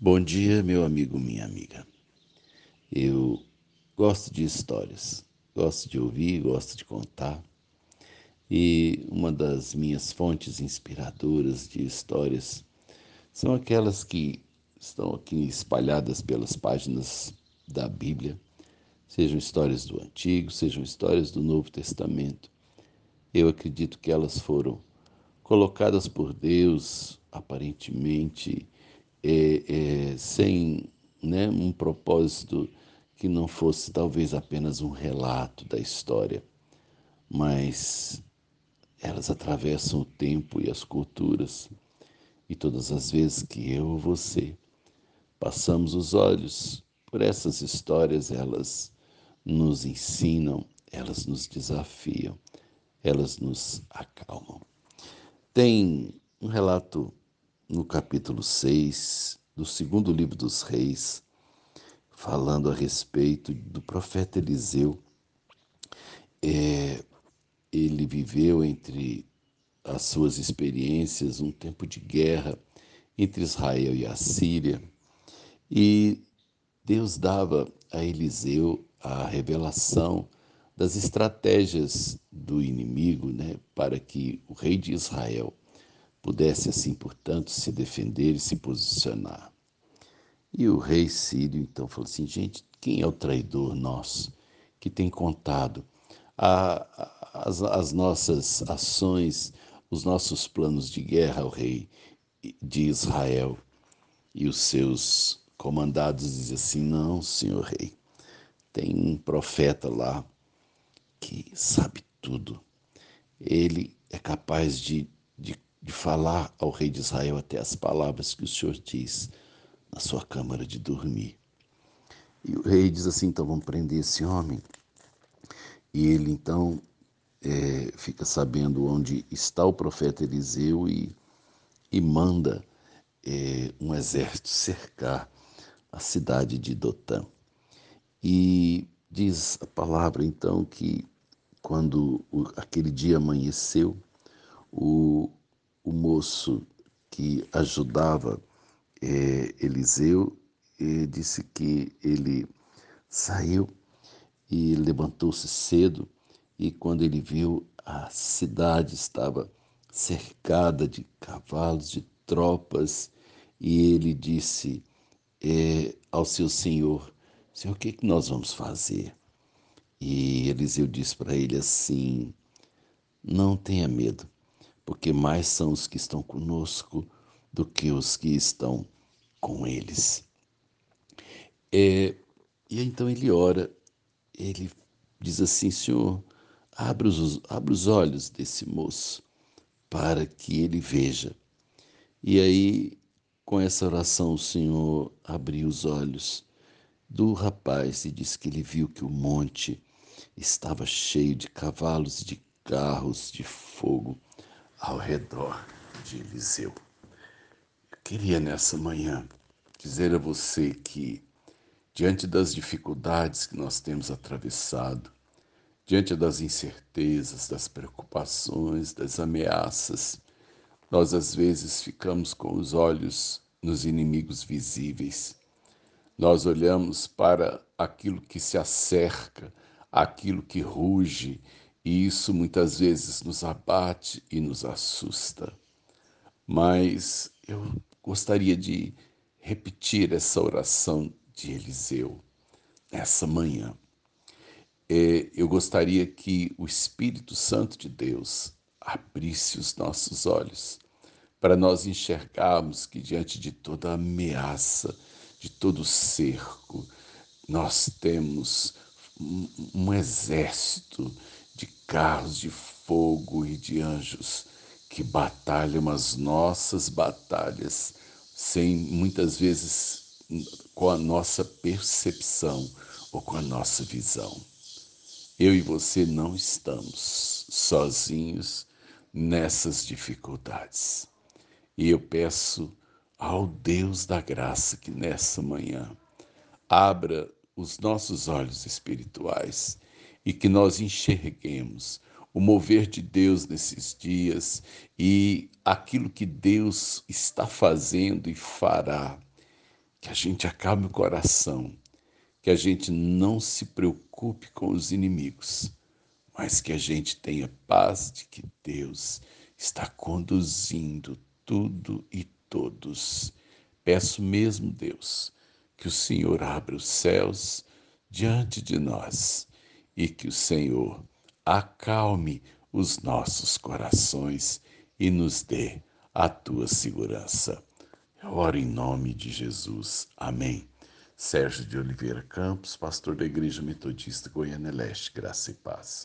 Bom dia, meu amigo, minha amiga. Eu gosto de histórias, gosto de ouvir, gosto de contar. E uma das minhas fontes inspiradoras de histórias são aquelas que estão aqui espalhadas pelas páginas da Bíblia, sejam histórias do Antigo, sejam histórias do Novo Testamento. Eu acredito que elas foram colocadas por Deus, aparentemente é, é, sem né, um propósito que não fosse talvez apenas um relato da história, mas elas atravessam o tempo e as culturas. E todas as vezes que eu ou você passamos os olhos por essas histórias, elas nos ensinam, elas nos desafiam, elas nos acalmam. Tem um relato no capítulo 6 do segundo livro dos Reis, falando a respeito do profeta Eliseu. É, ele viveu entre as suas experiências um tempo de guerra entre Israel e a Síria, e Deus dava a Eliseu a revelação das estratégias do inimigo né, para que o rei de Israel pudesse, assim, portanto, se defender e se posicionar. E o rei Sírio então falou assim: gente, quem é o traidor nosso que tem contado a, as, as nossas ações, os nossos planos de guerra ao rei de Israel? E os seus comandados dizem assim: não, senhor rei, tem um profeta lá que sabe tudo. Ele é capaz de, de falar ao rei de Israel até as palavras que o Senhor diz na sua câmara de dormir. E o rei diz assim: então vamos prender esse homem. E ele então é, fica sabendo onde está o profeta Eliseu e, e manda é, um exército cercar a cidade de Dotã. E diz a palavra então que quando aquele dia amanheceu, o, o moço que ajudava é, Eliseu disse que ele saiu e levantou-se cedo e quando ele viu a cidade estava cercada de cavalos, de tropas, e ele disse é, ao seu senhor: Senhor, o que, é que nós vamos fazer? E Eliseu disse para ele assim: Não tenha medo, porque mais são os que estão conosco do que os que estão com eles. É, e então ele ora, ele diz assim: Senhor, abre os, abre os olhos desse moço para que ele veja. E aí, com essa oração, o Senhor abriu os olhos do rapaz e disse que ele viu que o monte estava cheio de cavalos de carros de fogo ao redor de Eliseu. Eu queria nessa manhã dizer a você que, diante das dificuldades que nós temos atravessado, diante das incertezas, das preocupações, das ameaças, nós às vezes ficamos com os olhos nos inimigos visíveis. Nós olhamos para aquilo que se acerca, aquilo que ruge e isso muitas vezes nos abate e nos assusta. Mas eu gostaria de repetir essa oração de Eliseu nessa manhã. É, eu gostaria que o Espírito Santo de Deus abrisse os nossos olhos para nós enxergarmos que diante de toda ameaça, de todo cerco, nós temos um, exército carros de fogo e de anjos que batalham as nossas batalhas sem muitas vezes com a nossa percepção ou com a nossa visão. Eu e você não estamos sozinhos nessas dificuldades. E eu peço ao Deus da graça que nessa manhã abra os nossos olhos espirituais e que nós enxerguemos o mover de Deus nesses dias e aquilo que Deus está fazendo e fará que a gente acalme o coração, que a gente não se preocupe com os inimigos, mas que a gente tenha paz de que Deus está conduzindo tudo e todos. Peço mesmo, Deus, que o Senhor abra os céus diante de nós e que o Senhor acalme os nossos corações e nos dê a tua segurança. Eu oro em nome de Jesus. Amém. Sérgio de Oliveira Campos, pastor da Igreja Metodista Goiânia Leste, graça e paz.